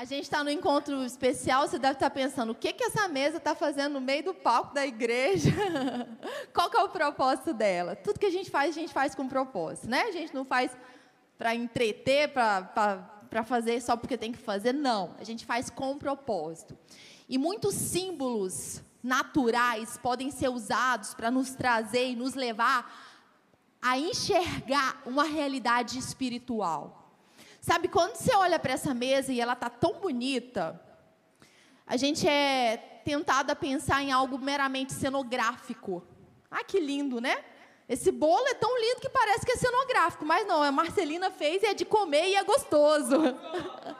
A gente está no encontro especial, você deve estar tá pensando, o que, que essa mesa está fazendo no meio do palco da igreja? Qual que é o propósito dela? Tudo que a gente faz, a gente faz com propósito, né? A gente não faz para entreter, para fazer só porque tem que fazer, não. A gente faz com propósito. E muitos símbolos naturais podem ser usados para nos trazer e nos levar a enxergar uma realidade espiritual. Sabe, quando você olha para essa mesa e ela está tão bonita, a gente é tentado a pensar em algo meramente cenográfico. Ah, que lindo, né? Esse bolo é tão lindo que parece que é cenográfico, mas não, a Marcelina fez e é de comer e é gostoso.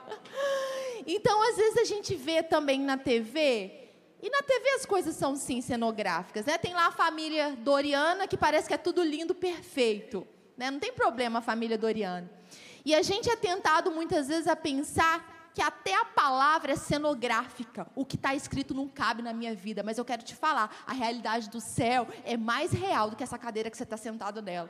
então, às vezes a gente vê também na TV e na TV as coisas são sim cenográficas, né? Tem lá a família Doriana que parece que é tudo lindo, perfeito, né? Não tem problema a família Doriana. E a gente é tentado muitas vezes a pensar que até a palavra é cenográfica. O que está escrito não cabe na minha vida, mas eu quero te falar, a realidade do céu é mais real do que essa cadeira que você está sentado nela.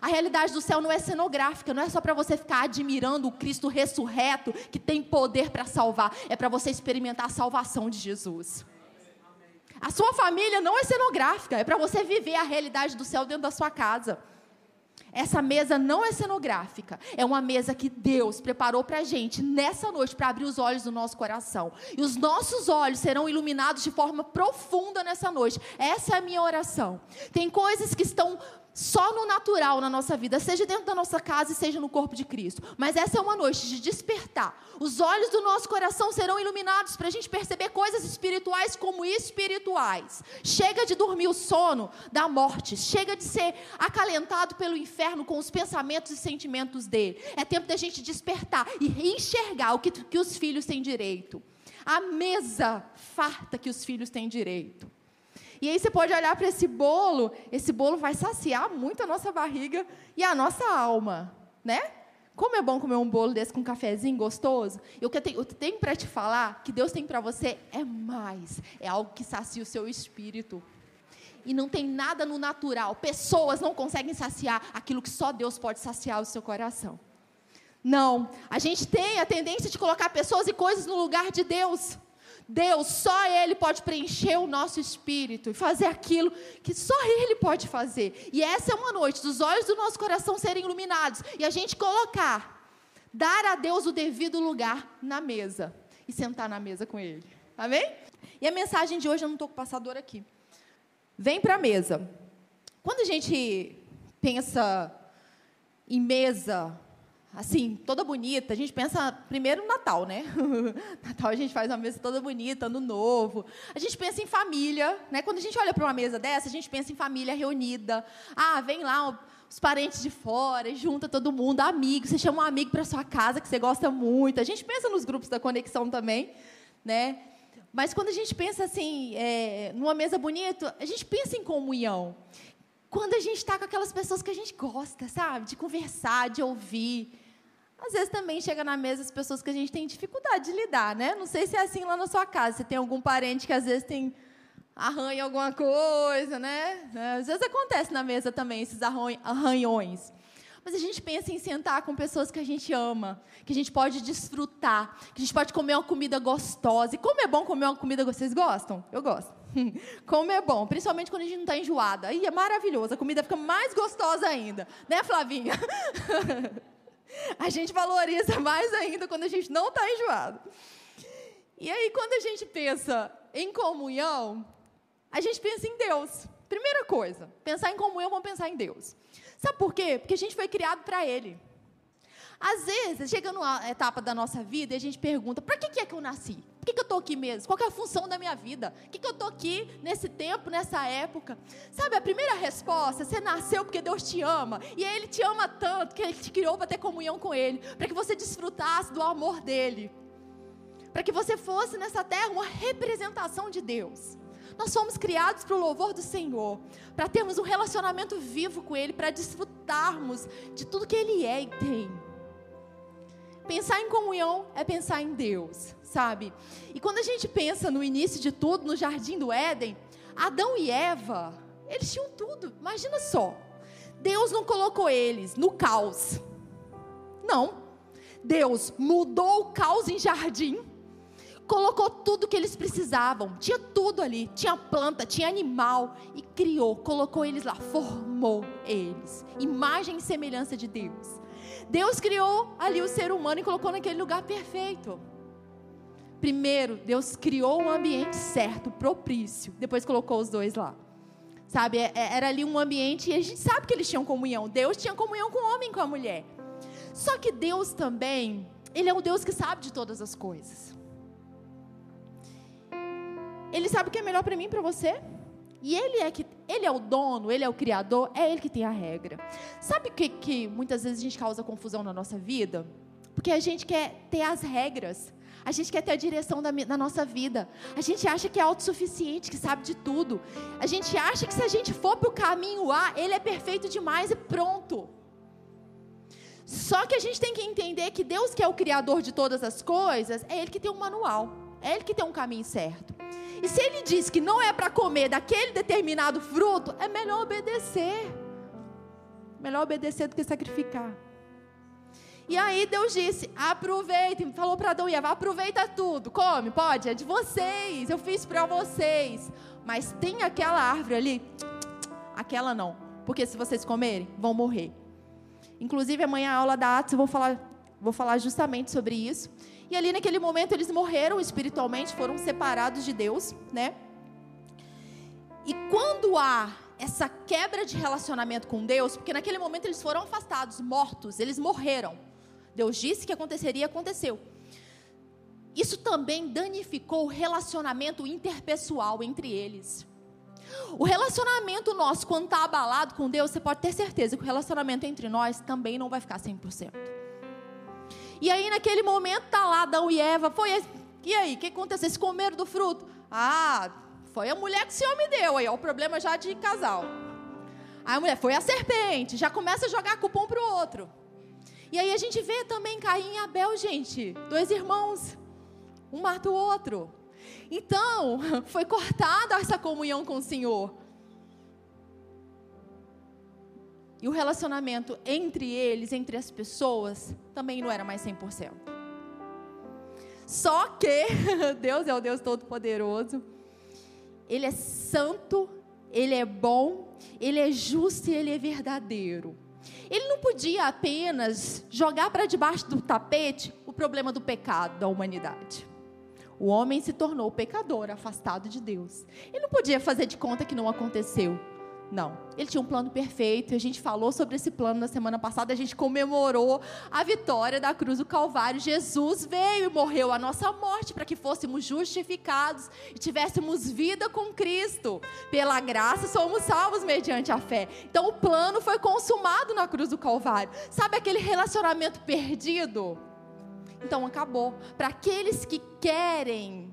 A realidade do céu não é cenográfica, não é só para você ficar admirando o Cristo ressurreto que tem poder para salvar, é para você experimentar a salvação de Jesus. A sua família não é cenográfica, é para você viver a realidade do céu dentro da sua casa. Essa mesa não é cenográfica, é uma mesa que Deus preparou para a gente nessa noite para abrir os olhos do nosso coração. E os nossos olhos serão iluminados de forma profunda nessa noite. Essa é a minha oração. Tem coisas que estão só no natural na nossa vida, seja dentro da nossa casa e seja no corpo de Cristo. Mas essa é uma noite de despertar. Os olhos do nosso coração serão iluminados para a gente perceber coisas espirituais como espirituais. Chega de dormir o sono da morte. Chega de ser acalentado pelo inferno com os pensamentos e sentimentos dele. É tempo da gente despertar e enxergar o que, que os filhos têm direito. A mesa farta que os filhos têm direito. E aí você pode olhar para esse bolo, esse bolo vai saciar muito a nossa barriga e a nossa alma, né? Como é bom comer um bolo desse com um cafezinho gostoso. E o que eu tenho, tenho para te falar, que Deus tem para você, é mais. É algo que sacia o seu espírito. E não tem nada no natural. Pessoas não conseguem saciar aquilo que só Deus pode saciar o seu coração. Não. A gente tem a tendência de colocar pessoas e coisas no lugar de Deus. Deus, só Ele pode preencher o nosso espírito e fazer aquilo que só Ele pode fazer. E essa é uma noite dos olhos do nosso coração serem iluminados e a gente colocar, dar a Deus o devido lugar na mesa e sentar na mesa com Ele. Amém? E a mensagem de hoje, eu não estou com o passador aqui. Vem para a mesa. Quando a gente pensa em mesa, assim, toda bonita. A gente pensa primeiro no Natal, né? Natal a gente faz uma mesa toda bonita, ano novo. A gente pensa em família, né? Quando a gente olha para uma mesa dessa, a gente pensa em família reunida. Ah, vem lá os parentes de fora, junta todo mundo, amigos. Você chama um amigo para sua casa que você gosta muito. A gente pensa nos grupos da conexão também, né? Mas quando a gente pensa assim, é, numa mesa bonita, a gente pensa em comunhão. Quando a gente está com aquelas pessoas que a gente gosta, sabe? De conversar, de ouvir. Às vezes também chega na mesa as pessoas que a gente tem dificuldade de lidar, né? Não sei se é assim lá na sua casa. Você tem algum parente que às vezes tem arranha alguma coisa, né? É, às vezes acontece na mesa também esses arranhões. Mas a gente pensa em sentar com pessoas que a gente ama, que a gente pode desfrutar, que a gente pode comer uma comida gostosa. E como é bom comer uma comida gostosa? Vocês gostam? Eu gosto. Como é bom, principalmente quando a gente não está enjoada. Aí é maravilhoso, a comida fica mais gostosa ainda. Né, Flavinha? A gente valoriza mais ainda quando a gente não está enjoado. E aí, quando a gente pensa em comunhão, a gente pensa em Deus. Primeira coisa, pensar em comunhão, vamos pensar em Deus. Sabe por quê? Porque a gente foi criado para Ele. Às vezes, chega numa etapa da nossa vida e a gente pergunta: para que, que é que eu nasci? Por que, que eu estou aqui mesmo? Qual é a função da minha vida? Por que, que eu estou aqui nesse tempo, nessa época? Sabe, a primeira resposta: você nasceu porque Deus te ama. E Ele te ama tanto que Ele te criou para ter comunhão com Ele, para que você desfrutasse do amor dEle, para que você fosse nessa terra uma representação de Deus. Nós fomos criados para o louvor do Senhor, para termos um relacionamento vivo com Ele, para desfrutarmos de tudo que Ele é e tem. Pensar em comunhão é pensar em Deus, sabe? E quando a gente pensa no início de tudo, no jardim do Éden, Adão e Eva, eles tinham tudo. Imagina só. Deus não colocou eles no caos. Não. Deus mudou o caos em jardim, colocou tudo que eles precisavam, tinha tudo ali, tinha planta, tinha animal, e criou, colocou eles lá, formou eles, imagem e semelhança de Deus. Deus criou ali o ser humano e colocou naquele lugar perfeito. Primeiro, Deus criou um ambiente certo, propício, depois colocou os dois lá. Sabe, é, é, era ali um ambiente e a gente sabe que eles tinham comunhão. Deus tinha comunhão com o homem e com a mulher. Só que Deus também, Ele é um Deus que sabe de todas as coisas. Ele sabe o que é melhor para mim e para você. E ele é que ele é o dono, ele é o criador, é ele que tem a regra. Sabe o que, que muitas vezes a gente causa confusão na nossa vida? Porque a gente quer ter as regras. A gente quer ter a direção da, da, nossa vida. A gente acha que é autossuficiente, que sabe de tudo. A gente acha que se a gente for para o caminho A, ele é perfeito demais e pronto. Só que a gente tem que entender que Deus, que é o Criador de todas as coisas, é Ele que tem um manual, é Ele que tem um caminho certo. E se Ele diz que não é para comer daquele determinado fruto, é melhor obedecer. Melhor obedecer do que sacrificar. E aí Deus disse: aproveitem, falou para Adão e Eva: aproveita tudo, come, pode, é de vocês, eu fiz para vocês. Mas tem aquela árvore ali, aquela não, porque se vocês comerem, vão morrer. Inclusive, amanhã a aula da Atos eu vou falar, vou falar justamente sobre isso. E ali naquele momento eles morreram espiritualmente, foram separados de Deus, né? E quando há essa quebra de relacionamento com Deus, porque naquele momento eles foram afastados, mortos, eles morreram. Deus disse que aconteceria, aconteceu. Isso também danificou o relacionamento interpessoal entre eles. O relacionamento nosso, quando está abalado com Deus, você pode ter certeza que o relacionamento entre nós também não vai ficar 100%. E aí, naquele momento, tá lá Adão e Eva. Foi, e aí, o que aconteceu? Eles comeram do fruto? Ah, foi a mulher que o Senhor me deu. Aí, ó, o problema já de casal. Aí a mulher, foi a serpente. Já começa a jogar culpa um para o outro. E aí a gente vê também Caim e Abel, gente. Dois irmãos. Um mata o outro. Então, foi cortada essa comunhão com o Senhor. E o relacionamento entre eles, entre as pessoas, também não era mais 100%. Só que Deus é o Deus Todo-Poderoso. Ele é santo, ele é bom, ele é justo e ele é verdadeiro. Ele não podia apenas jogar para debaixo do tapete o problema do pecado da humanidade. O homem se tornou pecador, afastado de Deus. Ele não podia fazer de conta que não aconteceu. Não, ele tinha um plano perfeito e a gente falou sobre esse plano na semana passada. A gente comemorou a vitória da cruz do Calvário. Jesus veio e morreu a nossa morte para que fôssemos justificados e tivéssemos vida com Cristo. Pela graça somos salvos mediante a fé. Então o plano foi consumado na cruz do Calvário. Sabe aquele relacionamento perdido? Então acabou. Para aqueles que querem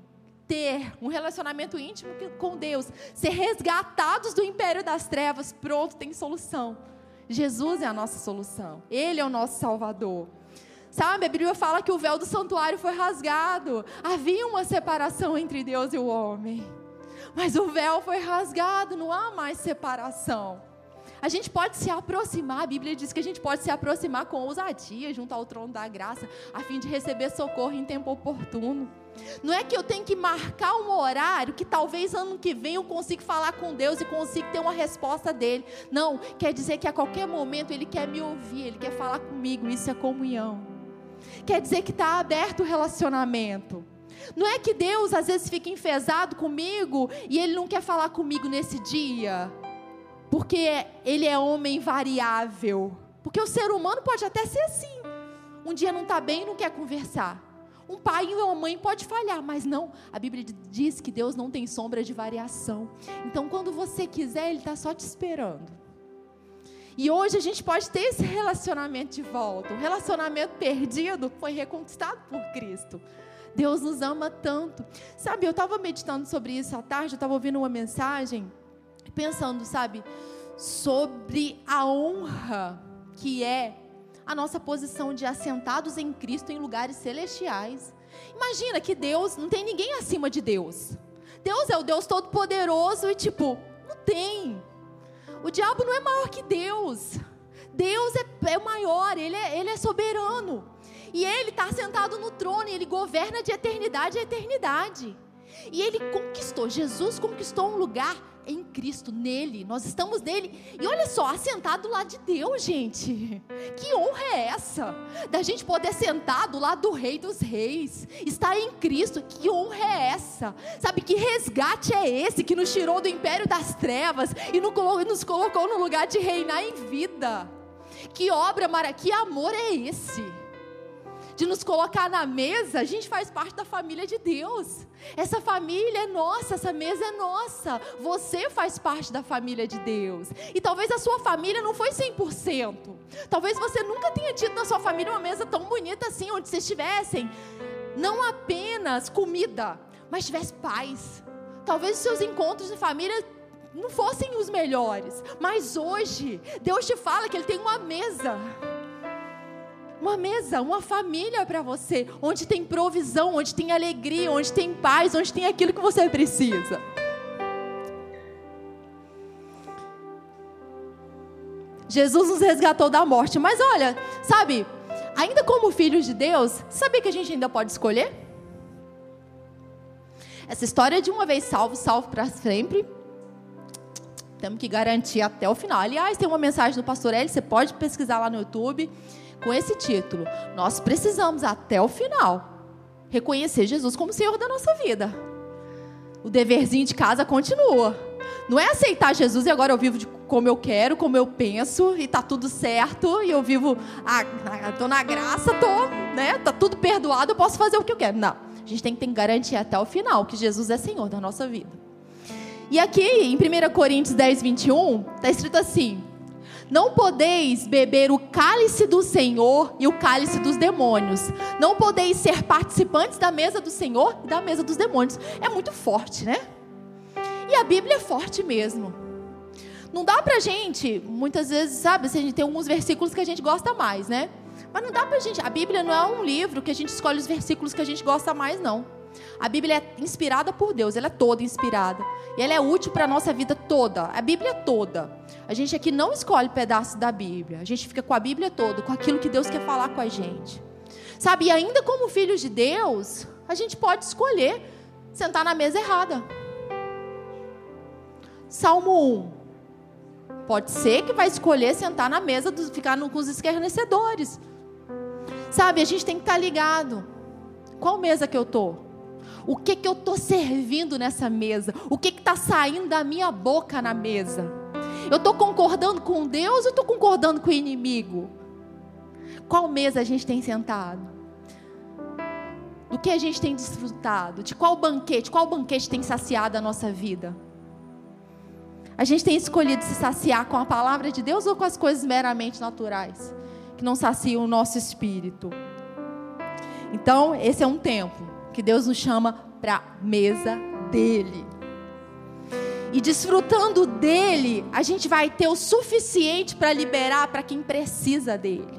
ter um relacionamento íntimo com Deus, ser resgatados do império das trevas, pronto, tem solução. Jesus é a nossa solução. Ele é o nosso Salvador. Sabe, a Bíblia fala que o véu do santuário foi rasgado. Havia uma separação entre Deus e o homem. Mas o véu foi rasgado, não há mais separação. A gente pode se aproximar, a Bíblia diz que a gente pode se aproximar com ousadia junto ao trono da graça, a fim de receber socorro em tempo oportuno. Não é que eu tenho que marcar um horário que talvez ano que vem eu consiga falar com Deus e consiga ter uma resposta dele. Não, quer dizer que a qualquer momento ele quer me ouvir, ele quer falar comigo, isso é comunhão. Quer dizer que está aberto o relacionamento. Não é que Deus às vezes fica enfesado comigo e ele não quer falar comigo nesse dia porque ele é homem variável. Porque o ser humano pode até ser assim. Um dia não está bem e não quer conversar. Um pai e uma mãe pode falhar, mas não. A Bíblia diz que Deus não tem sombra de variação. Então, quando você quiser, Ele está só te esperando. E hoje a gente pode ter esse relacionamento de volta. O relacionamento perdido foi reconquistado por Cristo. Deus nos ama tanto. Sabe, eu estava meditando sobre isso à tarde, eu estava ouvindo uma mensagem pensando, sabe, sobre a honra que é a nossa posição de assentados em Cristo em lugares celestiais. Imagina que Deus, não tem ninguém acima de Deus. Deus é o Deus Todo-Poderoso e, tipo, não tem. O diabo não é maior que Deus. Deus é, é maior, ele é, ele é soberano. E ele está sentado no trono e ele governa de eternidade a eternidade. E ele conquistou, Jesus conquistou um lugar em Cristo, nele. Nós estamos nele. E olha só, assentado do lado de Deus, gente. Que honra é essa? Da gente poder sentar do lado do Rei dos Reis. Estar em Cristo. Que honra é essa? Sabe que resgate é esse que nos tirou do império das trevas e nos colocou no lugar de reinar em vida? Que obra, Mara, que amor é esse? De nos colocar na mesa, a gente faz parte da família de Deus. Essa família é nossa, essa mesa é nossa. Você faz parte da família de Deus. E talvez a sua família não foi 100%. Talvez você nunca tenha tido na sua família uma mesa tão bonita assim, onde vocês tivessem não apenas comida, mas tivesse paz. Talvez os seus encontros de família não fossem os melhores, mas hoje Deus te fala que Ele tem uma mesa uma mesa, uma família para você, onde tem provisão, onde tem alegria, onde tem paz, onde tem aquilo que você precisa. Jesus nos resgatou da morte, mas olha, sabe, ainda como filhos de Deus, sabia que a gente ainda pode escolher? Essa história de uma vez salvo, salvo para sempre. Temos que garantir até o final. Aliás, tem uma mensagem do pastor Eli, você pode pesquisar lá no YouTube com esse título. Nós precisamos, até o final, reconhecer Jesus como Senhor da nossa vida. O deverzinho de casa continua. Não é aceitar Jesus e agora eu vivo de como eu quero, como eu penso e tá tudo certo e eu vivo, ah, tô na graça, tô, né? Tá tudo perdoado, eu posso fazer o que eu quero. Não. A gente tem que ter garantir até o final que Jesus é Senhor da nossa vida. E aqui em 1 Coríntios 10, 21, está escrito assim: não podeis beber o cálice do Senhor e o cálice dos demônios. Não podeis ser participantes da mesa do Senhor e da mesa dos demônios. É muito forte, né? E a Bíblia é forte mesmo. Não dá pra gente, muitas vezes, sabe, a gente tem alguns versículos que a gente gosta mais, né? Mas não dá pra gente. A Bíblia não é um livro que a gente escolhe os versículos que a gente gosta mais, não. A Bíblia é inspirada por Deus, ela é toda inspirada. E ela é útil para a nossa vida toda, a Bíblia toda. A gente aqui não escolhe pedaços da Bíblia, a gente fica com a Bíblia toda, com aquilo que Deus quer falar com a gente. Sabe, e ainda como filhos de Deus, a gente pode escolher sentar na mesa errada. Salmo 1. Pode ser que vai escolher sentar na mesa, do, ficar no, com os escarnecedores. Sabe, a gente tem que estar ligado. Qual mesa que eu estou? O que que eu estou servindo nessa mesa? O que está saindo da minha boca na mesa? Eu estou concordando com Deus ou estou concordando com o inimigo? Qual mesa a gente tem sentado? Do que a gente tem desfrutado? De qual banquete? Qual banquete tem saciado a nossa vida? A gente tem escolhido se saciar com a palavra de Deus ou com as coisas meramente naturais, que não saciam o nosso espírito? Então, esse é um tempo que Deus nos chama para a mesa dele. E desfrutando dele, a gente vai ter o suficiente para liberar para quem precisa dele.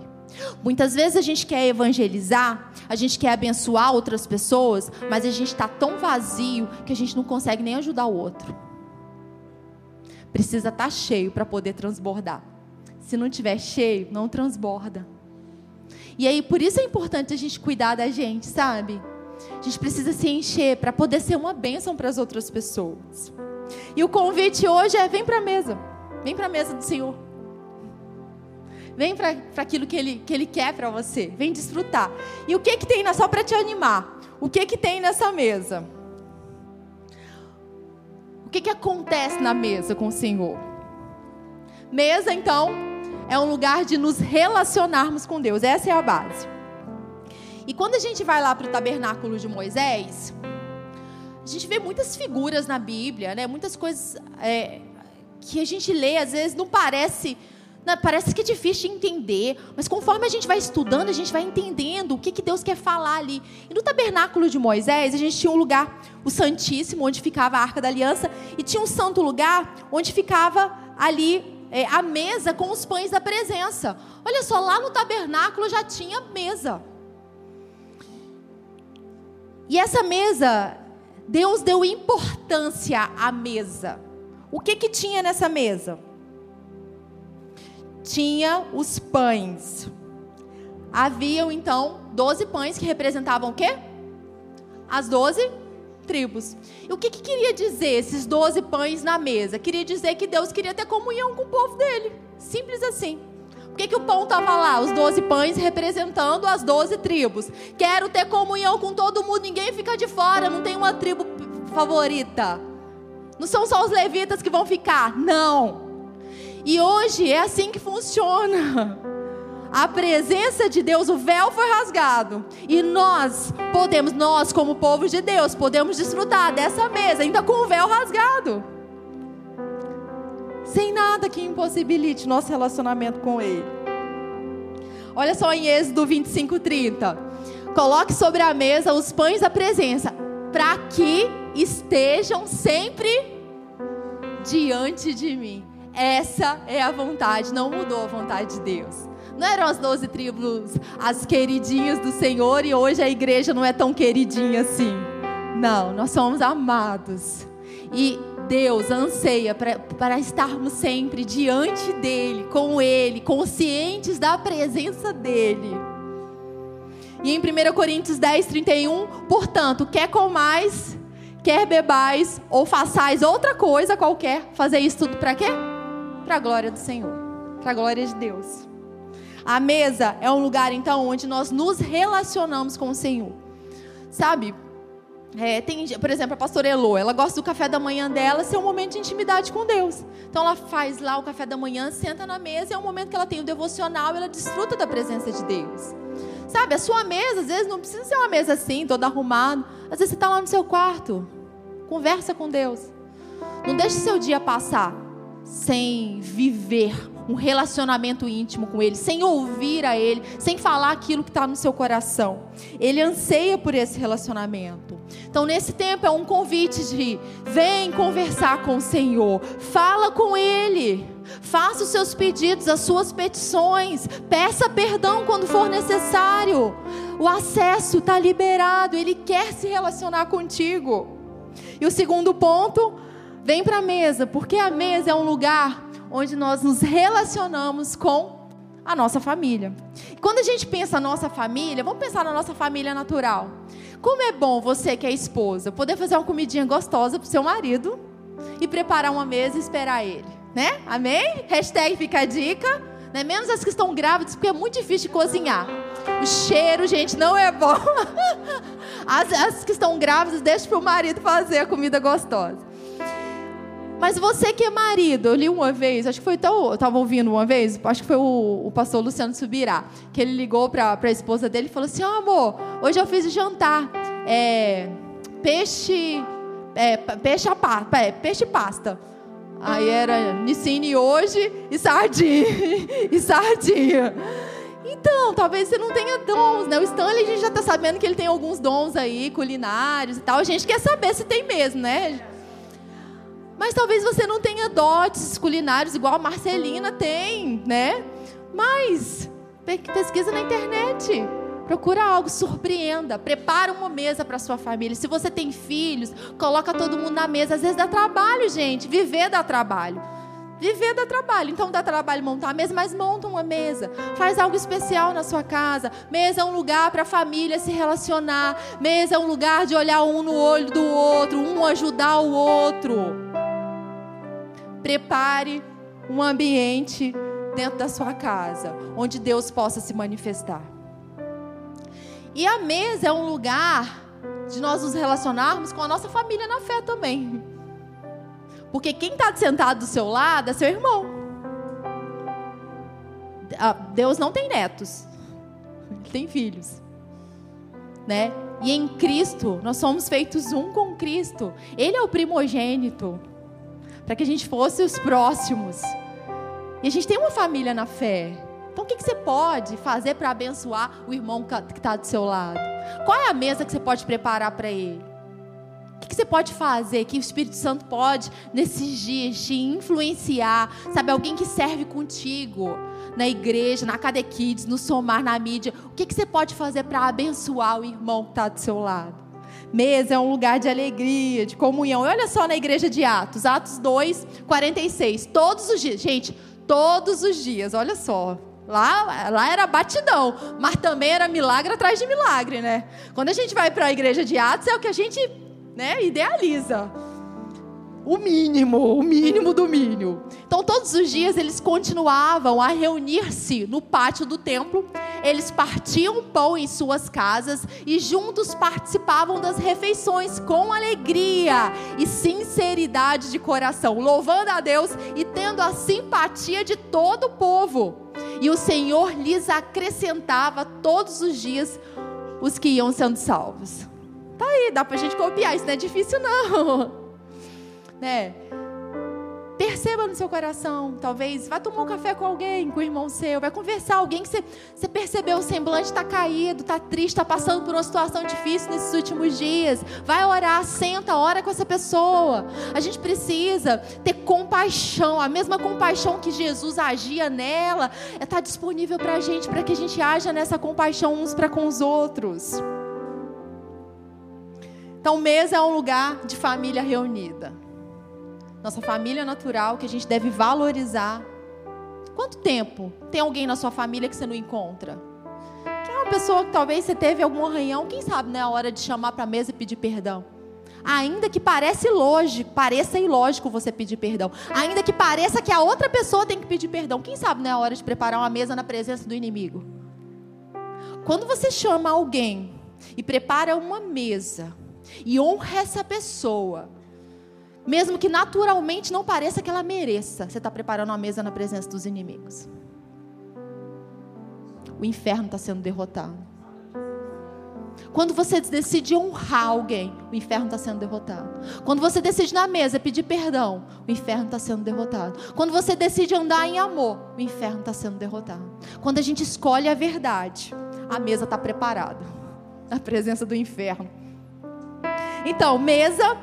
Muitas vezes a gente quer evangelizar, a gente quer abençoar outras pessoas, mas a gente está tão vazio que a gente não consegue nem ajudar o outro. Precisa estar tá cheio para poder transbordar. Se não tiver cheio, não transborda. E aí, por isso é importante a gente cuidar da gente, sabe? A gente precisa se encher para poder ser uma bênção para as outras pessoas. E o convite hoje é: vem para a mesa. Vem para a mesa do Senhor. Vem para aquilo que Ele, que ele quer para você. Vem desfrutar. E o que, que tem, só para te animar? O que, que tem nessa mesa? O que, que acontece na mesa com o Senhor? Mesa, então, é um lugar de nos relacionarmos com Deus. Essa é a base. E quando a gente vai lá para o tabernáculo de Moisés, a gente vê muitas figuras na Bíblia, né? Muitas coisas é, que a gente lê, às vezes não parece, não, parece que é difícil de entender, mas conforme a gente vai estudando, a gente vai entendendo o que, que Deus quer falar ali. E no tabernáculo de Moisés, a gente tinha um lugar, o Santíssimo, onde ficava a Arca da Aliança, e tinha um santo lugar onde ficava ali é, a mesa com os pães da presença. Olha só, lá no tabernáculo já tinha mesa. E essa mesa, Deus deu importância à mesa. O que que tinha nessa mesa? Tinha os pães. Haviam então doze pães que representavam o quê? As doze tribos. E o que, que queria dizer esses doze pães na mesa? Queria dizer que Deus queria ter comunhão com o povo dele. Simples assim. Por que, que o pão estava lá? Os doze pães representando as doze tribos. Quero ter comunhão com todo mundo, ninguém fica de fora, não tem uma tribo favorita. Não são só os levitas que vão ficar, não. E hoje é assim que funciona. A presença de Deus, o véu foi rasgado. E nós podemos, nós como povo de Deus, podemos desfrutar dessa mesa, ainda com o véu rasgado. Sem nada que impossibilite nosso relacionamento com Ele. Olha só em Êxodo 25, 30. Coloque sobre a mesa os pães da presença, para que estejam sempre diante de mim. Essa é a vontade, não mudou a vontade de Deus. Não eram as doze tribos as queridinhas do Senhor e hoje a igreja não é tão queridinha assim. Não, nós somos amados. E Deus anseia para estarmos sempre diante dEle, com Ele, conscientes da presença dEle. E em 1 Coríntios 10, 31, portanto, quer comais, quer bebais, ou façais outra coisa qualquer, fazer isso tudo para quê? Para a glória do Senhor, para a glória de Deus. A mesa é um lugar, então, onde nós nos relacionamos com o Senhor. Sabe? É, tem, por exemplo, a pastora Elo, ela gosta do café da manhã dela ser um momento de intimidade com Deus. Então ela faz lá o café da manhã, senta na mesa, é um momento que ela tem o devocional, ela desfruta da presença de Deus. Sabe, a sua mesa, às vezes, não precisa ser uma mesa assim, toda arrumada. Às vezes você está lá no seu quarto, conversa com Deus. Não deixe seu dia passar sem viver um relacionamento íntimo com Ele, sem ouvir a Ele, sem falar aquilo que está no seu coração. Ele anseia por esse relacionamento. Então, nesse tempo, é um convite de vem conversar com o Senhor, fala com Ele. Faça os seus pedidos, as suas petições. Peça perdão quando for necessário. O acesso está liberado. Ele quer se relacionar contigo. E o segundo ponto, vem para a mesa, porque a mesa é um lugar onde nós nos relacionamos com a nossa família. Quando a gente pensa na nossa família, vamos pensar na nossa família natural. Como é bom você que é esposa poder fazer uma comidinha gostosa para o seu marido e preparar uma mesa e esperar ele né? Amém? Hashtag fica a dica. Né? Menos as que estão grávidas, porque é muito difícil de cozinhar. O cheiro, gente, não é bom. As, as que estão grávidas, deixa para o marido fazer a comida gostosa. Mas você que é marido, eu li uma vez, acho que foi tão. Eu estava ouvindo uma vez, acho que foi o, o pastor Luciano Subirá, que ele ligou para a esposa dele e falou assim: oh, amor, hoje eu fiz o jantar. É, peixe. É, peixe, a, é, peixe pasta. Aí era Nicine hoje e sardinha. e sardinha. Então, talvez você não tenha dons, né? O Stanley a gente já está sabendo que ele tem alguns dons aí, culinários e tal. A gente quer saber se tem mesmo, né? Mas talvez você não tenha dotes culinários igual a Marcelina tem, né? Mas pesquisa na internet. Procura algo, surpreenda. Prepara uma mesa para sua família. Se você tem filhos, coloca todo mundo na mesa. Às vezes dá trabalho, gente. Viver dá trabalho. Viver dá trabalho. Então dá trabalho montar a mesa, mas monta uma mesa. Faz algo especial na sua casa. Mesa é um lugar para a família se relacionar. Mesa é um lugar de olhar um no olho do outro, um ajudar o outro. Prepare um ambiente dentro da sua casa, onde Deus possa se manifestar. E a mesa é um lugar de nós nos relacionarmos com a nossa família na fé também. Porque quem está sentado do seu lado é seu irmão. Ah, Deus não tem netos, Ele tem filhos. Né? E em Cristo, nós somos feitos um com Cristo. Ele é o primogênito. Para que a gente fosse os próximos. E a gente tem uma família na fé. Então, o que, você pode fazer para abençoar o irmão que está do seu lado? Qual é a mesa que você pode preparar para ele? O que, você pode fazer que o Espírito Santo pode, nesses dias, te influenciar? Sabe, alguém que serve contigo na igreja, na Cade Kids, no Somar, na mídia. O que, que você pode fazer para abençoar o irmão que está do seu lado? Mesa é um lugar de alegria, de comunhão. olha só na igreja de Atos, Atos 2, 46. Todos os dias, gente, todos os dias, olha só, Lá, lá era batidão, mas também era milagre atrás de milagre, né? Quando a gente vai para a igreja de Atos, é o que a gente né, idealiza. O mínimo, o mínimo do mínimo. Então, todos os dias eles continuavam a reunir-se no pátio do templo, eles partiam pão em suas casas e juntos participavam das refeições com alegria e sinceridade de coração, louvando a Deus e tendo a simpatia de todo o povo. E o Senhor lhes acrescentava todos os dias os que iam sendo salvos. Tá aí, dá pra gente copiar, isso não é difícil não né? Perceba no seu coração, talvez, vai tomar um café com alguém, com o irmão seu, vai conversar, alguém que você, você percebeu o semblante está caído, está triste, está passando por uma situação difícil nesses últimos dias. Vai orar, senta, ora com essa pessoa. A gente precisa ter compaixão, a mesma compaixão que Jesus agia nela, está é disponível para a gente, para que a gente haja nessa compaixão uns para com os outros. Então, mesa é um lugar de família reunida nossa família natural que a gente deve valorizar. Quanto tempo tem alguém na sua família que você não encontra? Quem é uma pessoa que talvez você teve algum arranhão, quem sabe, né, a hora de chamar para a mesa e pedir perdão? Ainda que pareça ilógico, pareça ilógico você pedir perdão. Ainda que pareça que a outra pessoa tem que pedir perdão. Quem sabe, né, a hora de preparar uma mesa na presença do inimigo? Quando você chama alguém e prepara uma mesa e honra essa pessoa, mesmo que naturalmente não pareça que ela mereça, você está preparando uma mesa na presença dos inimigos. O inferno está sendo derrotado. Quando você decide honrar alguém, o inferno está sendo derrotado. Quando você decide na mesa pedir perdão, o inferno está sendo derrotado. Quando você decide andar em amor, o inferno está sendo derrotado. Quando a gente escolhe a verdade, a mesa está preparada na presença do inferno. Então, mesa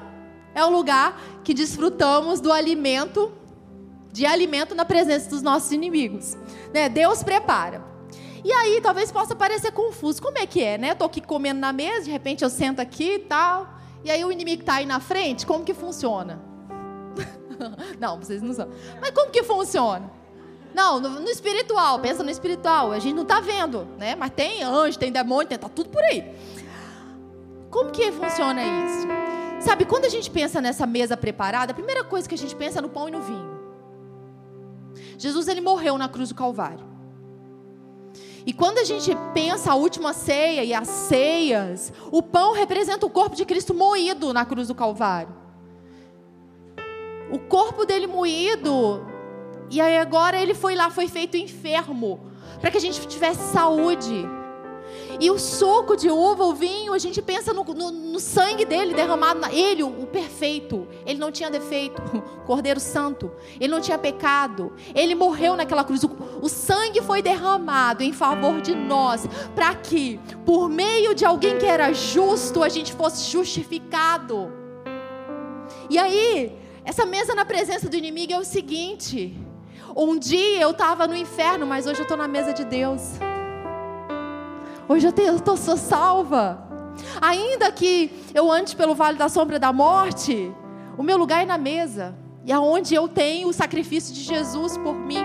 é um lugar que desfrutamos do alimento, de alimento na presença dos nossos inimigos. Né? Deus prepara. E aí talvez possa parecer confuso. Como é que é, né? Estou aqui comendo na mesa, de repente eu sento aqui e tal. E aí o inimigo está aí na frente, como que funciona? não, vocês não sabem. Mas como que funciona? Não, no, no, espiritual, pensa no espiritual. A gente não está vendo, né? Mas tem anjo, tem demônio, tem, tá tudo por aí. Como que funciona isso? Sabe, quando a gente pensa nessa mesa preparada, a primeira coisa que a gente pensa é no pão e no vinho. Jesus ele morreu na cruz do Calvário. E quando a gente pensa a última ceia e as ceias, o pão representa o corpo de Cristo moído na cruz do Calvário. O corpo dele moído, e aí agora ele foi lá, foi feito enfermo, para que a gente tivesse saúde. E o suco de uva, o vinho, a gente pensa no, no, no sangue dele derramado. Na, ele, o, perfeito. Ele não tinha defeito. Cordeiro Santo. Ele não tinha pecado. Ele morreu naquela cruz. O, o sangue foi derramado em favor de nós. Para que, por meio de alguém que era justo, a gente fosse justificado. E aí, essa mesa na presença do inimigo é o seguinte. Um dia eu estava no inferno, mas hoje eu estou na mesa de Deus. Hoje eu, tenho, eu tô, sou salva. Ainda que eu ande pelo vale da sombra da morte, o meu lugar é na mesa. E aonde eu tenho o sacrifício de Jesus por mim.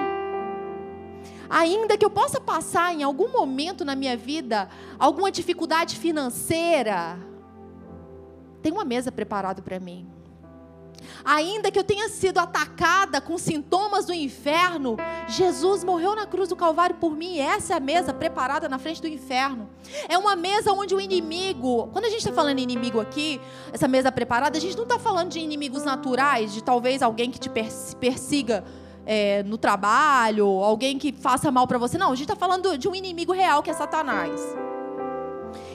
Ainda que eu possa passar em algum momento na minha vida alguma dificuldade financeira, tem uma mesa preparada para mim. Ainda que eu tenha sido atacada com sintomas do inferno, Jesus morreu na cruz do Calvário por mim. E essa é a mesa preparada na frente do inferno. É uma mesa onde o inimigo, quando a gente está falando inimigo aqui, essa mesa preparada, a gente não está falando de inimigos naturais, de talvez alguém que te persiga é, no trabalho, alguém que faça mal para você. Não, a gente está falando de um inimigo real que é Satanás.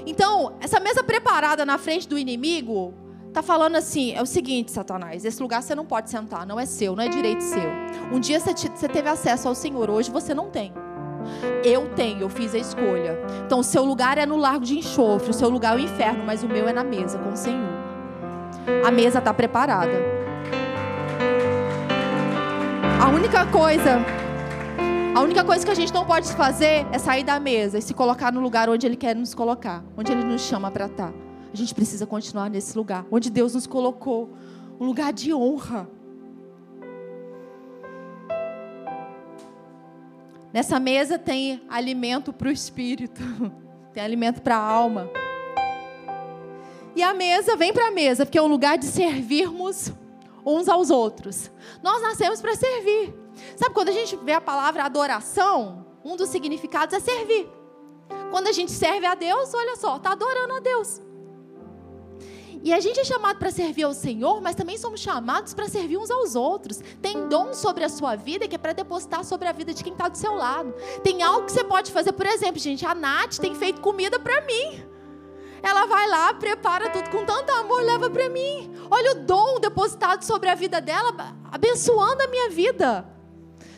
Então, essa mesa preparada na frente do inimigo Está falando assim, é o seguinte, Satanás, esse lugar você não pode sentar, não é seu, não é direito seu. Um dia você, você teve acesso ao Senhor, hoje você não tem. Eu tenho, eu fiz a escolha. Então, o seu lugar é no largo de enxofre, o seu lugar é o inferno, mas o meu é na mesa com o Senhor. A mesa está preparada. A única coisa, a única coisa que a gente não pode fazer é sair da mesa e se colocar no lugar onde Ele quer nos colocar, onde Ele nos chama para estar. A gente precisa continuar nesse lugar, onde Deus nos colocou um lugar de honra. Nessa mesa tem alimento para o espírito, tem alimento para a alma. E a mesa vem para a mesa, porque é um lugar de servirmos uns aos outros. Nós nascemos para servir. Sabe quando a gente vê a palavra adoração, um dos significados é servir. Quando a gente serve a Deus, olha só, está adorando a Deus. E a gente é chamado para servir ao Senhor, mas também somos chamados para servir uns aos outros. Tem dom sobre a sua vida que é para depositar sobre a vida de quem está do seu lado. Tem algo que você pode fazer, por exemplo, gente, a Nath tem feito comida para mim. Ela vai lá, prepara tudo com tanto amor, leva para mim. Olha o dom depositado sobre a vida dela, abençoando a minha vida.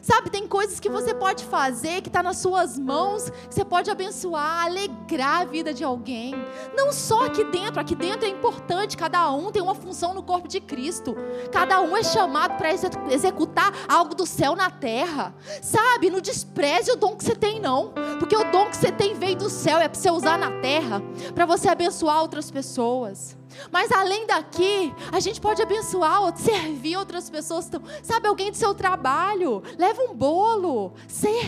Sabe, tem coisas que você pode fazer, que está nas suas mãos, que você pode abençoar, alegrar a vida de alguém. Não só aqui dentro, aqui dentro é importante, cada um tem uma função no corpo de Cristo. Cada um é chamado para executar algo do céu na terra. Sabe, não despreze o dom que você tem, não. Porque o dom que você tem veio do céu, é para você usar na terra, para você abençoar outras pessoas. Mas além daqui, a gente pode abençoar, servir outras pessoas. Sabe, alguém do seu trabalho, leva um bolo,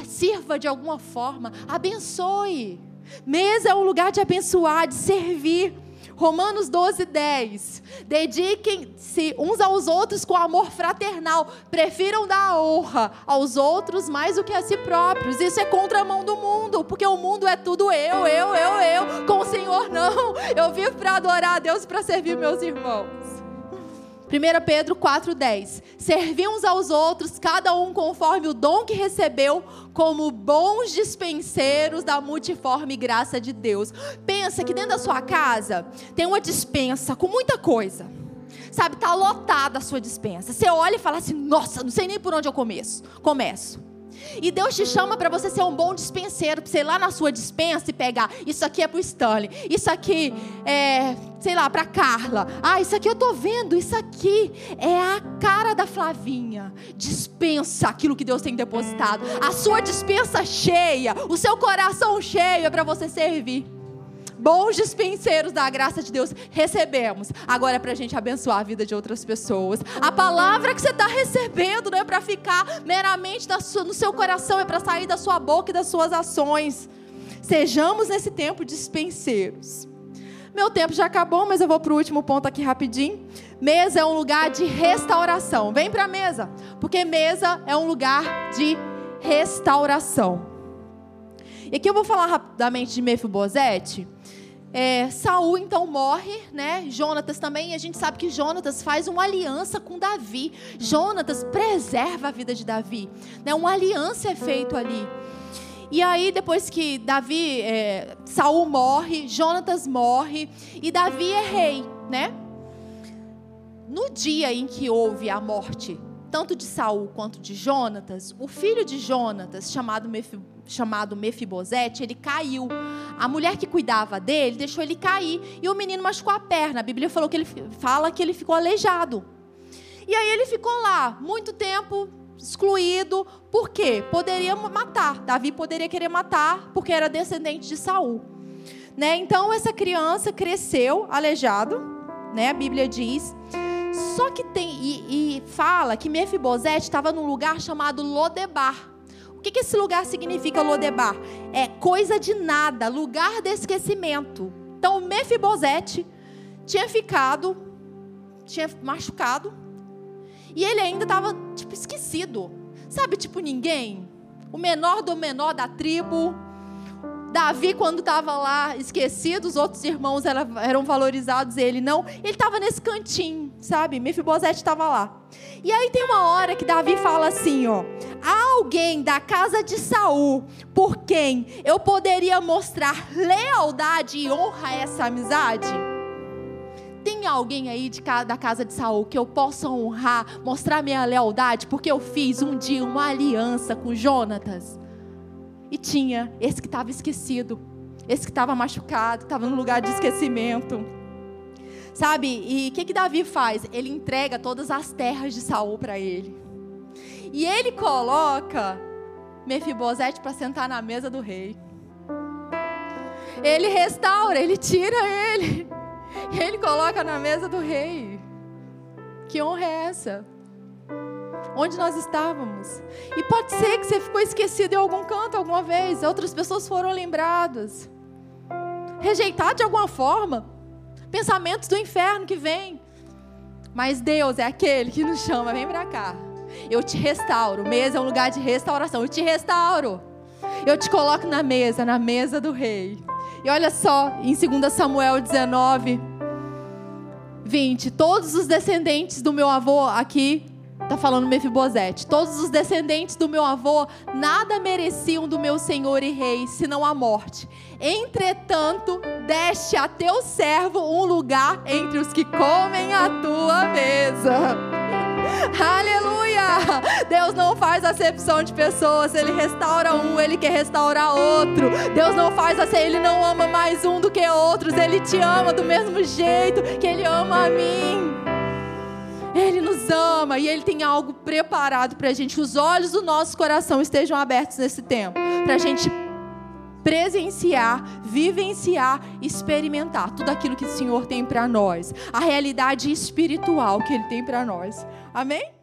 sirva de alguma forma, abençoe. Mesa é um lugar de abençoar, de servir. Romanos 12, 10. Dediquem-se uns aos outros com amor fraternal. Prefiram dar honra aos outros mais do que a si próprios. Isso é contramão do mundo, porque o mundo é tudo eu, eu, eu, eu. Com o Senhor, não. Eu vivo para adorar a Deus para servir meus irmãos. 1 Pedro 4,10: Servi uns aos outros, cada um conforme o dom que recebeu, como bons dispenseiros da multiforme graça de Deus. Pensa que dentro da sua casa tem uma dispensa com muita coisa. Sabe, está lotada a sua dispensa. Você olha e fala assim: nossa, não sei nem por onde eu começo. Começo. E Deus te chama para você ser um bom dispenseiro, para você ir lá na sua dispensa e pegar. Isso aqui é para o Stanley, isso aqui é, sei lá, para Carla. Ah, isso aqui eu tô vendo, isso aqui é a cara da Flavinha. Dispensa aquilo que Deus tem depositado. A sua dispensa cheia, o seu coração cheio é para você servir bons dispenseiros da graça de Deus, recebemos. Agora é para a gente abençoar a vida de outras pessoas. A palavra que você está recebendo não é para ficar meramente no seu coração, é para sair da sua boca e das suas ações. Sejamos nesse tempo dispenseiros. Meu tempo já acabou, mas eu vou para o último ponto aqui rapidinho. Mesa é um lugar de restauração. Vem para a mesa, porque mesa é um lugar de restauração. E aqui eu vou falar rapidamente de Mefibosete. É, Saul então morre, né? Jonatas também, e a gente sabe que Jonatas faz uma aliança com Davi. Jonatas preserva a vida de Davi, né? Uma aliança é feita ali. E aí, depois que Davi, é, Saul morre, Jonatas morre, e Davi é rei, né? No dia em que houve a morte, tanto de Saul quanto de Jonatas, o filho de Jonatas, chamado Mefibosete, chamado Mefibosete, ele caiu. A mulher que cuidava dele deixou ele cair e o menino machucou a perna. A Bíblia falou que ele fala que ele ficou aleijado. E aí ele ficou lá muito tempo excluído. Por quê? Poderia matar. Davi poderia querer matar porque era descendente de Saul. Né? Então essa criança cresceu aleijado, né? A Bíblia diz. Só que tem e, e fala que Mefibosete estava num lugar chamado Lodebar. O que, que esse lugar significa, Lodebar? É coisa de nada, lugar de esquecimento. Então, Mefibosete tinha ficado, tinha machucado, e ele ainda estava, tipo, esquecido. Sabe, tipo, ninguém? O menor do menor da tribo, Davi, quando estava lá esquecido, os outros irmãos eram valorizados, ele não. Ele estava nesse cantinho, sabe? Mefibosete estava lá. E aí tem uma hora que Davi fala assim, ó: há alguém da casa de Saul por quem eu poderia mostrar lealdade e honra a essa amizade? Tem alguém aí de, da casa de Saul que eu possa honrar, mostrar minha lealdade, porque eu fiz um dia uma aliança com Jonatas? E tinha esse que estava esquecido, esse que estava machucado, estava no lugar de esquecimento. Sabe? E o que, que Davi faz? Ele entrega todas as terras de Saul para ele. E ele coloca Mefibosete para sentar na mesa do rei. Ele restaura, ele tira ele. E ele coloca na mesa do rei. Que honra é essa? Onde nós estávamos. E pode ser que você ficou esquecido em algum canto alguma vez, outras pessoas foram lembradas. Rejeitado de alguma forma, pensamentos do inferno que vêm. Mas Deus é aquele que nos chama, vem para cá. Eu te restauro. Mesa é um lugar de restauração. Eu te restauro. Eu te coloco na mesa, na mesa do rei. E olha só, em 2 Samuel 19, 20, todos os descendentes do meu avô aqui Está falando Mefibosete. Todos os descendentes do meu avô nada mereciam do meu senhor e rei, senão a morte. Entretanto, deste a teu servo um lugar entre os que comem a tua mesa. Aleluia! Deus não faz acepção de pessoas, Ele restaura um, Ele quer restaurar outro. Deus não faz assim, Ele não ama mais um do que outros, Ele te ama do mesmo jeito que Ele ama a mim. Ele nos ama e Ele tem algo preparado para a gente. Que os olhos do nosso coração estejam abertos nesse tempo. Para a gente presenciar, vivenciar, experimentar tudo aquilo que o Senhor tem para nós. A realidade espiritual que Ele tem para nós. Amém?